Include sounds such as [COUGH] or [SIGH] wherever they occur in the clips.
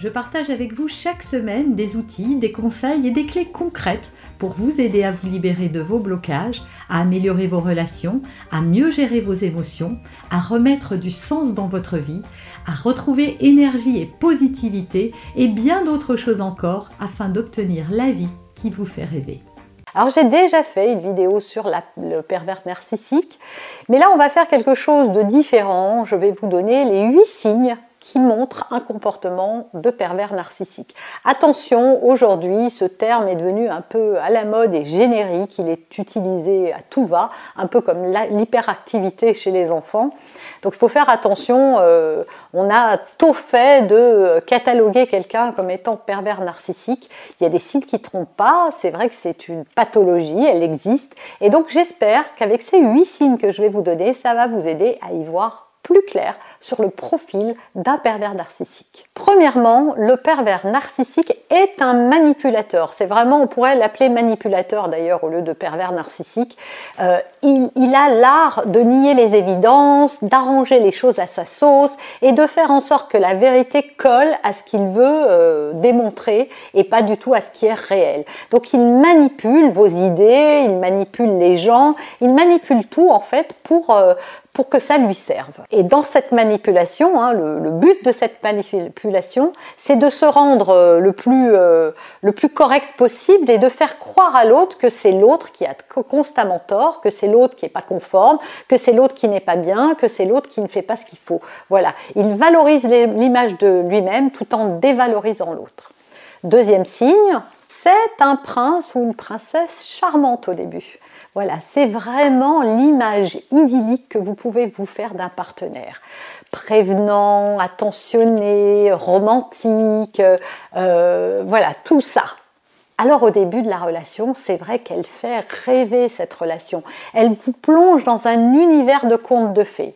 Je partage avec vous chaque semaine des outils, des conseils et des clés concrètes pour vous aider à vous libérer de vos blocages, à améliorer vos relations, à mieux gérer vos émotions, à remettre du sens dans votre vie, à retrouver énergie et positivité et bien d'autres choses encore afin d'obtenir la vie qui vous fait rêver. Alors j'ai déjà fait une vidéo sur le pervers narcissique, mais là on va faire quelque chose de différent. Je vais vous donner les huit signes qui montre un comportement de pervers narcissique. Attention, aujourd'hui, ce terme est devenu un peu à la mode et générique, il est utilisé à tout va, un peu comme l'hyperactivité chez les enfants. Donc il faut faire attention, euh, on a tôt fait de cataloguer quelqu'un comme étant pervers narcissique. Il y a des signes qui ne trompent pas, c'est vrai que c'est une pathologie, elle existe. Et donc j'espère qu'avec ces huit signes que je vais vous donner, ça va vous aider à y voir plus clair sur le profil d'un pervers narcissique. Premièrement, le pervers narcissique est un manipulateur. C'est vraiment, on pourrait l'appeler manipulateur d'ailleurs au lieu de pervers narcissique. Euh, il, a l'art de nier les évidences, d'arranger les choses à sa sauce et de faire en sorte que la vérité colle à ce qu'il veut euh, démontrer et pas du tout à ce qui est réel. Donc il manipule vos idées, il manipule les gens, il manipule tout en fait pour, euh, pour que ça lui serve. Dans cette manipulation, hein, le, but de cette manipulation, c'est de se rendre euh, le plus, euh, le plus correct possible et de faire croire à l'autre que c'est l'autre qui a constamment tort, que c'est l'autre qui n'est pas conforme, que c'est l'autre qui n'est pas bien, que c'est l'autre qui ne fait pas ce qu'il faut. Voilà, il valorise l'image de lui-même tout en dévalorisant l'autre. Deuxième signe, c'est un prince ou une princesse charmante au début. Voilà, c'est vraiment l'image idyllique que vous pouvez vous faire d'un partenaire. Prévenant, attentionné, romantique, euh, voilà, tout ça. Alors au début de la relation, c'est vrai qu'elle fait rêver cette relation. Elle vous plonge dans un univers de contes de fées.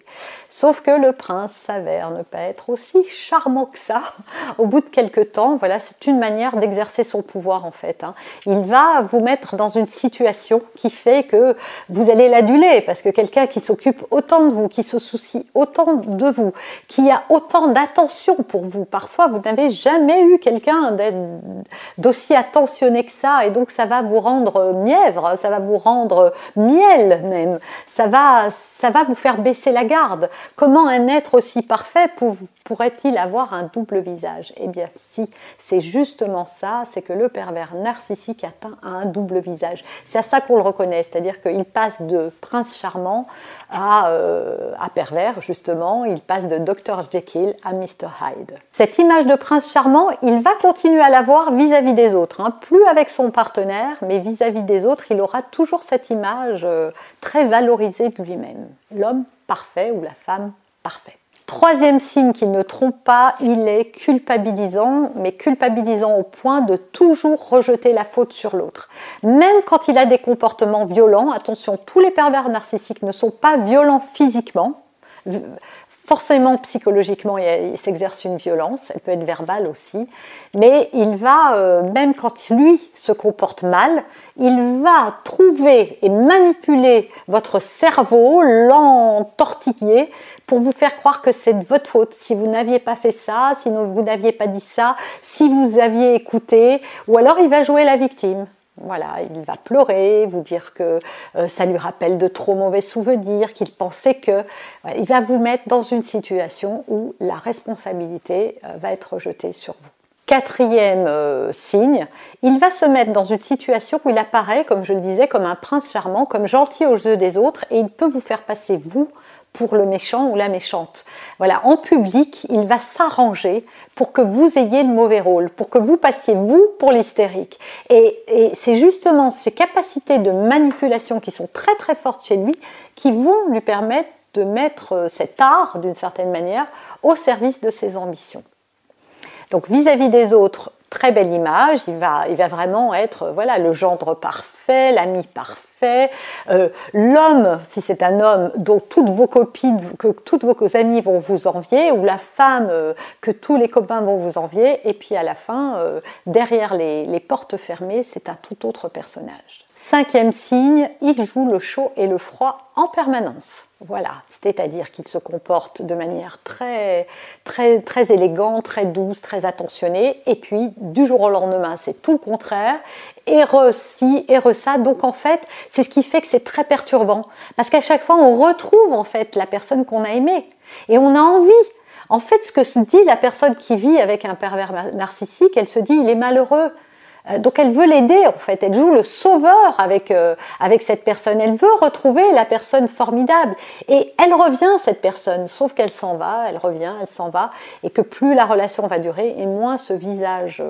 Sauf que le prince s'avère ne pas être aussi charmant que ça. [LAUGHS] Au bout de quelques temps, voilà, c'est une manière d'exercer son pouvoir en fait. Hein. Il va vous mettre dans une situation qui fait que vous allez l'aduler parce que quelqu'un qui s'occupe autant de vous, qui se soucie autant de vous, qui a autant d'attention pour vous. Parfois, vous n'avez jamais eu quelqu'un d'aussi attentionné que ça et donc ça va vous rendre mièvre, ça va vous rendre miel même. Ça va, ça va vous faire baisser la garde. Comment un être aussi parfait pourrait-il avoir un double visage? Eh bien si, c'est justement ça, c'est que le pervers narcissique atteint un double visage. C'est à ça qu'on le reconnaît, c'est-à-dire qu'il passe de prince charmant à, euh, pervers, justement, il passe de Dr Jekyll à Mr Hyde. Cette image de prince charmant, il va continuer à l'avoir vis-à-vis des autres, hein. plus avec son partenaire, mais vis-à-vis des autres, il aura toujours cette image euh, très valorisée de lui-même l'homme parfait ou la femme parfaite. Troisième signe qui ne trompe pas, il est culpabilisant, mais culpabilisant au point de toujours rejeter la faute sur l'autre. Même quand il a des comportements violents, attention, tous les pervers narcissiques ne sont pas violents physiquement, Forcément, psychologiquement, il s'exerce une violence, elle peut être verbale aussi, mais il va, euh, même quand lui se comporte mal, il va trouver et manipuler votre cerveau, l'entortiller pour vous faire croire que c'est de votre faute. Si vous n'aviez pas fait ça, si vous n'aviez pas dit ça, si vous aviez écouté, ou alors il va jouer la victime. Voilà, il va pleurer, vous dire que euh, ça lui rappelle de trop mauvais souvenirs, qu'il pensait que. il va vous mettre dans une situation où la responsabilité euh, va être rejetée sur vous. Quatrième euh, signe, il va se mettre dans une situation où il apparaît, comme je le disais, comme un prince charmant, comme gentil aux yeux des autres, et il peut vous faire passer vous pour le méchant ou la méchante. Voilà, en public, il va s'arranger pour que vous ayez le mauvais rôle, pour que vous passiez vous pour l'hystérique. Et, c'est justement ces capacités de manipulation qui sont très très fortes chez lui qui vont lui permettre de mettre euh, cet art, d'une certaine manière, au service de ses ambitions. Donc vis-à-vis des autres, très belle image, il va, il va vraiment être voilà, le gendre parfait, l'ami parfait euh, l'homme, si c'est un homme, dont toutes vos copines, que toutes vos amis vont vous envier, ou la femme, euh, que tous les copains vont vous envier, et puis à la fin, euh, derrière les, les portes fermées, c'est un tout autre personnage. Cinquième signe, il joue le chaud et le froid en permanence. Voilà, c'est-à-dire qu'il se comporte de manière très, très, très élégante, très douce, très attentionnée, et puis du jour au lendemain, c'est tout le contraire, et ci, et ça. Donc en fait, c'est ce qui fait que c'est très perturbant, parce qu'à chaque fois, on retrouve en fait la personne qu'on a aimée, et on a envie. En fait, ce que se dit la personne qui vit avec un pervers narcissique, elle se dit il est malheureux. Euh, donc elle veut l'aider en fait, elle joue le sauveur avec, euh, avec cette personne, elle veut retrouver la personne formidable. Et elle revient cette personne, sauf qu'elle s'en va, elle revient, elle s'en va. Et que plus la relation va durer et moins ce visage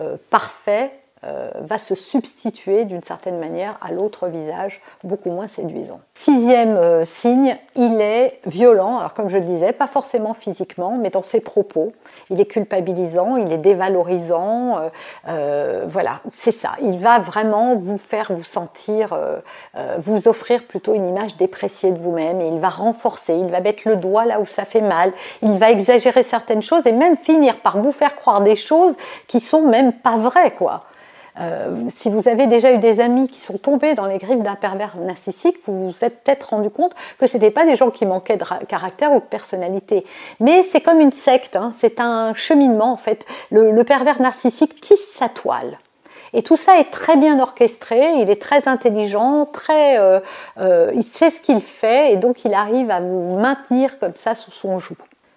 euh, parfait euh, va se substituer d'une certaine manière à l'autre visage, beaucoup moins séduisant. Sixième euh, signe, il est violent, alors comme je le disais, pas forcément physiquement, mais dans ses propos. Il est culpabilisant, il est dévalorisant, euh, voilà, c'est ça. Il va vraiment vous faire vous sentir, vous offrir plutôt une image dépréciée de vous-même, et il va renforcer, il va mettre le doigt là où ça fait mal, il va exagérer certaines choses et même finir par vous faire croire des choses qui sont même pas vraies, quoi. Euh, si vous avez déjà eu des amis qui sont tombés dans les griffes d'un pervers narcissique, vous vous êtes peut-être rendu compte que ce n'étaient pas des gens qui manquaient de caractère ou de personnalité. Mais c'est comme une secte, hein. c'est un cheminement en fait. Le, pervers narcissique tisse sa toile. Et tout ça est très bien orchestré, il est très intelligent, très, euh, euh, il sait ce qu'il fait et donc il arrive à vous maintenir comme ça sous son joug.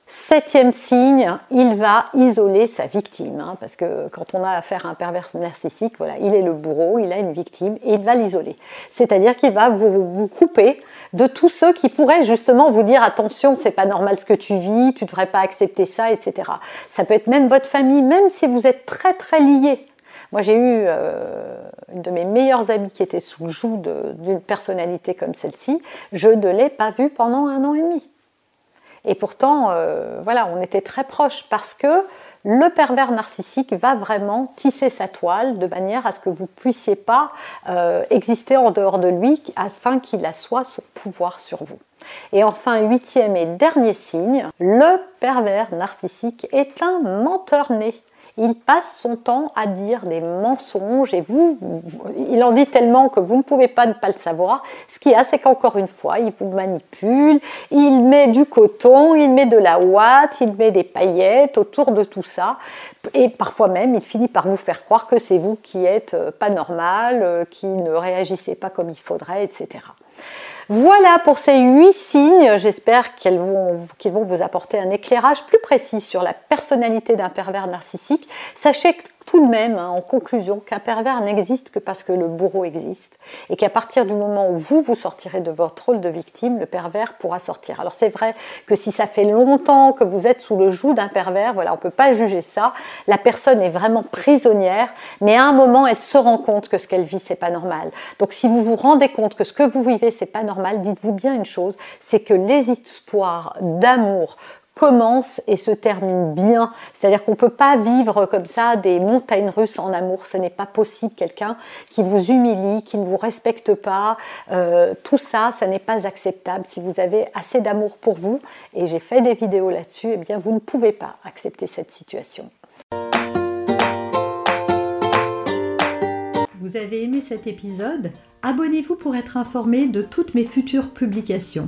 Septième signe, il va isoler sa victime, hein, parce que quand on a affaire à un pervers narcissique, voilà, il est le bourreau, il a une victime et il va l'isoler. C'est-à-dire qu'il va vous, couper de tous ceux qui pourraient justement vous dire attention, c'est pas normal ce que tu vis, tu devrais pas accepter ça, etc. Ça peut être même votre famille, même si vous êtes très très liés. Moi, j'ai eu euh, une de mes meilleures amies qui était sous le joug d'une personnalité comme celle-ci. Je ne l'ai pas vue pendant un an et demi. Et pourtant, euh, voilà, on était très proches parce que le pervers narcissique va vraiment tisser sa toile de manière à ce que vous ne puissiez pas euh, exister en dehors de lui afin qu'il assoie son pouvoir sur vous. Et enfin, huitième et dernier signe, le pervers narcissique est un menteur né il passe son temps à dire des mensonges et vous, il en dit tellement que vous ne pouvez pas ne pas le savoir. Ce qu'il y a, c'est qu'encore une fois, il vous manipule, il met du coton, il met de la ouate, il met des paillettes autour de tout ça. Et parfois même, il finit par vous faire croire que c'est vous qui êtes euh, pas normal, euh, qui ne réagissez pas comme il faudrait, etc. Voilà pour ces huit signes. J'espère qu'ils vont, vous apporter un éclairage plus précis sur la personnalité d'un pervers narcissique. Sachez que tout de même, hein, en conclusion, qu'un pervers n'existe que parce que le bourreau existe et qu'à partir du moment où vous vous sortirez de votre rôle de victime, le pervers pourra sortir. Alors c'est vrai que si ça fait longtemps que vous êtes sous le joug d'un pervers, voilà, on peut pas juger ça. La personne est vraiment prisonnière, mais à un moment, elle se rend compte que ce qu'elle vit c'est pas normal. Donc si vous vous rendez compte que ce que vous vivez c'est pas normal, dites-vous bien une chose, c'est que les histoires d'amour commence et se termine bien. C'est-à-dire qu'on ne peut pas vivre comme ça des montagnes russes en amour. Ce n'est pas possible. Quelqu'un qui vous humilie, qui ne vous respecte pas, euh, tout ça, ça n'est pas acceptable. Si vous avez assez d'amour pour vous, et j'ai fait des vidéos là-dessus, eh bien vous ne pouvez pas accepter cette situation. Vous avez aimé cet épisode? Abonnez-vous pour être informé de toutes mes futures publications.